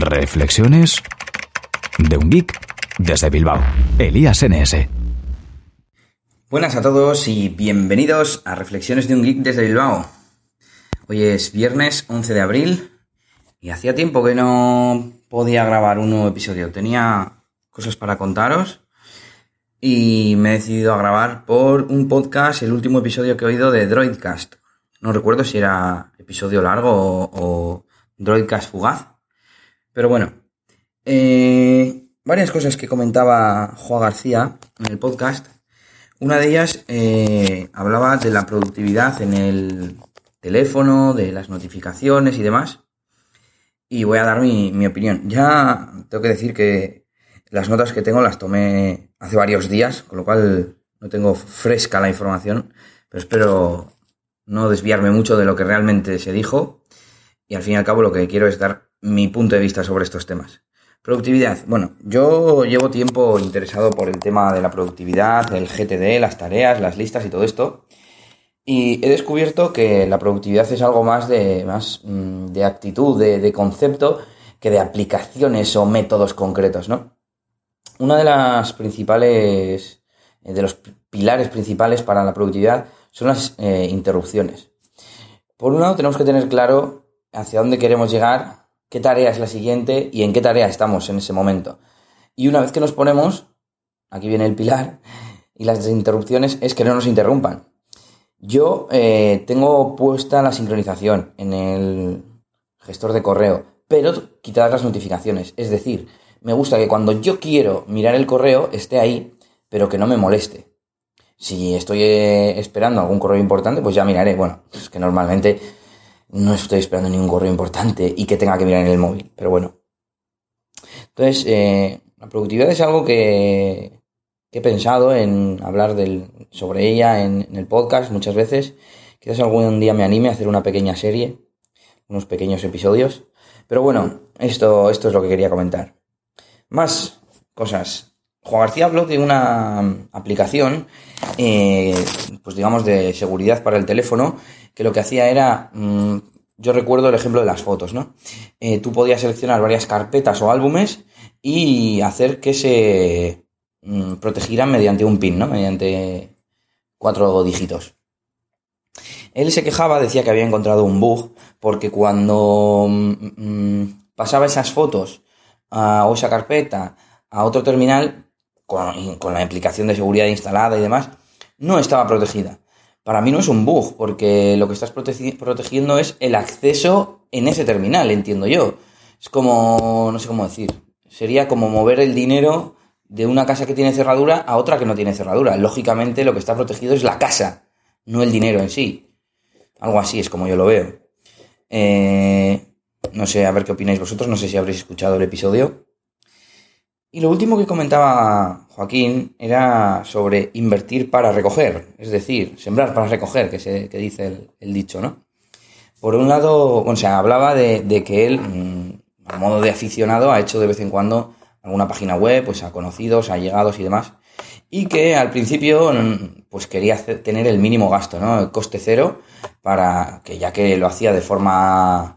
Reflexiones de un geek desde Bilbao. Elías NS. Buenas a todos y bienvenidos a Reflexiones de un geek desde Bilbao. Hoy es viernes 11 de abril y hacía tiempo que no podía grabar un nuevo episodio. Tenía cosas para contaros y me he decidido a grabar por un podcast el último episodio que he oído de Droidcast. No recuerdo si era episodio largo o, o Droidcast fugaz. Pero bueno, eh, varias cosas que comentaba Juan García en el podcast. Una de ellas eh, hablaba de la productividad en el teléfono, de las notificaciones y demás. Y voy a dar mi, mi opinión. Ya tengo que decir que las notas que tengo las tomé hace varios días, con lo cual no tengo fresca la información, pero espero no desviarme mucho de lo que realmente se dijo. Y al fin y al cabo lo que quiero es dar mi punto de vista sobre estos temas. Productividad. Bueno, yo llevo tiempo interesado por el tema de la productividad, el GTD, las tareas, las listas y todo esto. Y he descubierto que la productividad es algo más de, más, mm, de actitud, de, concepto, que de aplicaciones o métodos concretos, ¿no? Una de las principales, eh, de los pilares principales para la productividad son las eh, interrupciones. Por un lado, tenemos que tener claro hacia dónde queremos llegar qué tarea es la siguiente y en qué tarea estamos en ese momento. Y una vez que nos ponemos, aquí viene el pilar, y las interrupciones es que no nos interrumpan. Yo eh, tengo puesta la sincronización en el gestor de correo, pero quitadas las notificaciones. Es decir, me gusta que cuando yo quiero mirar el correo esté ahí, pero que no me moleste. Si estoy eh, esperando algún correo importante, pues ya miraré. Bueno, es que normalmente no estoy esperando ningún correo importante y que tenga que mirar en el móvil, pero bueno. Entonces, eh, la productividad es algo que, que, he pensado en hablar del, sobre ella en, en, el podcast muchas veces. Quizás algún día me anime a hacer una pequeña serie, unos pequeños episodios. Pero bueno, esto, esto es lo que quería comentar. Más cosas. Juan García habló de una aplicación, eh, pues digamos, de seguridad para el teléfono que lo que hacía era, mmm, yo recuerdo el ejemplo de las fotos, ¿no? Eh, tú podías seleccionar varias carpetas o álbumes y hacer que se mmm, protegieran mediante un pin, ¿no? Mediante cuatro dígitos. Él se quejaba, decía que había encontrado un bug, porque cuando mmm, pasaba esas fotos uh, o esa carpeta a otro terminal, con, con la aplicación de seguridad instalada y demás, no estaba protegida para mí no es un bug, porque lo que estás protegi protegiendo es el acceso en ese terminal, entiendo yo. Es como, no sé cómo decir, sería como mover el dinero de una casa que tiene cerradura a otra que no tiene cerradura. Lógicamente lo que está protegido es la casa, no el dinero en sí. Algo así es como yo lo veo. Eh, no sé, a ver qué opináis vosotros, no sé si habréis escuchado el episodio. Y lo último que comentaba Joaquín era sobre invertir para recoger, es decir, sembrar para recoger, que, se, que dice el, dicho, ¿no? Por un lado, bueno, se hablaba de, de que él, mmm, a modo de aficionado, ha hecho de vez en cuando alguna página web, pues a conocidos, a llegados y demás, y que al principio pues quería tener el mínimo gasto, ¿no? El coste cero, para que ya que lo hacía de forma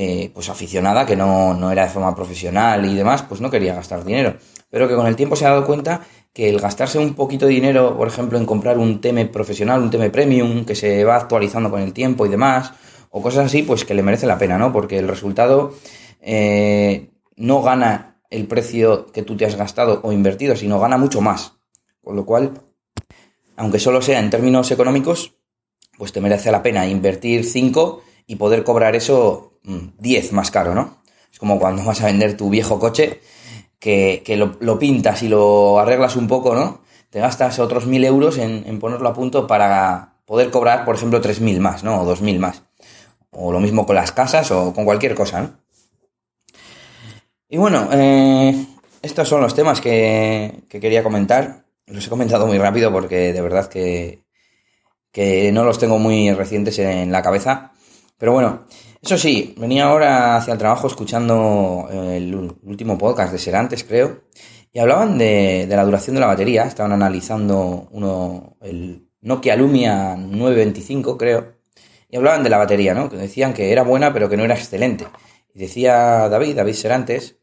eh, pues aficionada, que no, no era de forma profesional y demás, pues no quería gastar dinero. Pero que con el tiempo se ha dado cuenta que el gastarse un poquito de dinero, por ejemplo, en comprar un tema profesional, un tema premium, que se va actualizando con el tiempo y demás, o cosas así, pues que le merece la pena, ¿no? Porque el resultado eh, no gana el precio que tú te has gastado o invertido, sino gana mucho más. Con lo cual, aunque solo sea en términos económicos, pues te merece la pena invertir 5 y poder cobrar eso 10 más caro, ¿no? Es como cuando vas a vender tu viejo coche, que, que lo, lo, pintas y lo arreglas un poco, ¿no? Te gastas otros 1000 euros en, en ponerlo a punto para poder cobrar, por ejemplo, 3000 más, ¿no? O 2000 más. O lo mismo con las casas o con cualquier cosa, ¿no? Y bueno, eh, estos son los temas que, que, quería comentar. Los he comentado muy rápido porque de verdad que, que no los tengo muy recientes en la cabeza. Pero bueno, eso sí, venía ahora hacia el trabajo escuchando el último podcast de Serantes, creo, y hablaban de, de la duración de la batería. Estaban analizando uno, el Nokia Lumia 925, creo, y hablaban de la batería, ¿no? Que decían que era buena, pero que no era excelente. Y decía David, David Serantes,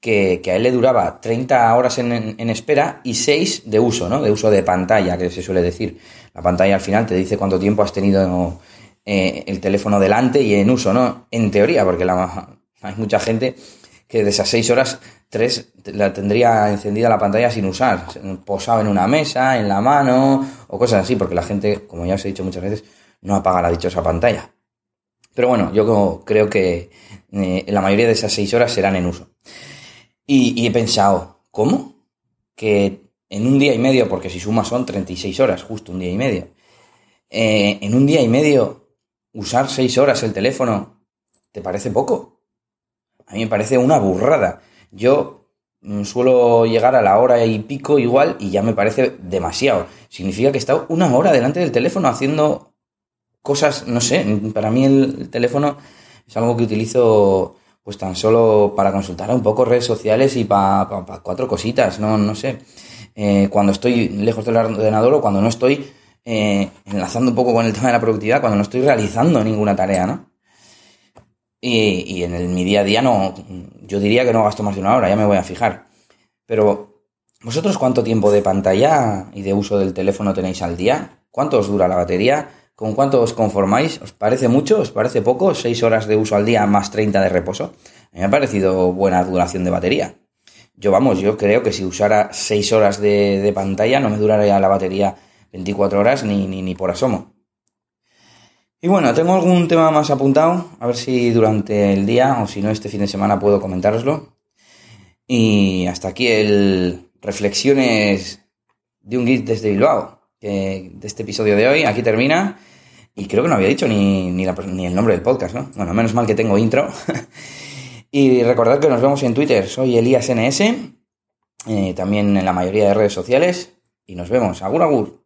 que, a él le duraba 30 horas en, espera y 6 de uso, ¿no? De uso de pantalla, que se suele decir. La pantalla al final te dice cuánto tiempo has tenido eh, el teléfono delante y en uso, ¿no? En teoría, porque hay mucha gente que de esas 6 horas, 3 la tendría encendida la pantalla sin usar, posado en una mesa, en la mano o cosas así, porque la gente, como ya os he dicho muchas veces, no apaga la dichosa pantalla. Pero bueno, yo creo que eh, la mayoría de esas 6 horas serán en uso. Y, he pensado, ¿cómo? Que en un día y medio, porque si sumas son 36 horas, justo un día y medio, eh, en un día y medio usar 6 horas el teléfono, ¿te parece poco? A mí me parece una burrada. Yo mm, suelo llegar a la hora y pico igual y ya me parece demasiado. Significa que he estado una hora delante del teléfono haciendo cosas, no sé, para mí el teléfono es algo que utilizo pues tan solo para consultar un poco redes sociales y para cuatro cositas, no, no sé. Eh, cuando estoy lejos del ordenador o cuando no estoy eh, enlazando un poco con el tema de la productividad, cuando no estoy realizando ninguna tarea, ¿no? Y, en el, mi día a día no, yo diría que no gasto más de una hora, ya me voy a fijar. Pero, ¿vosotros cuánto tiempo de pantalla y de uso del teléfono tenéis al día? ¿Cuánto os dura la batería? ¿Con cuánto os conformáis? ¿Os parece mucho? ¿Os parece poco? ¿Seis horas de uso al día más 30 de reposo? Me ha parecido buena duración de batería. Yo, vamos, yo creo que si usara 6 horas de, pantalla no me duraría la batería 24 horas ni, ni, ni por asomo. Y bueno, tengo algún tema más apuntado, a ver si durante el día o si no este fin de semana puedo comentároslo. Y hasta aquí el reflexiones de un geek desde Bilbao de este episodio de hoy. Aquí termina. Y creo que no había dicho ni, ni, el nombre del podcast, ¿no? Bueno, menos mal que tengo intro. y recordad que nos vemos en Twitter. Soy Elías NS. Eh, también en la mayoría de redes sociales. Y nos vemos. Agur, agur.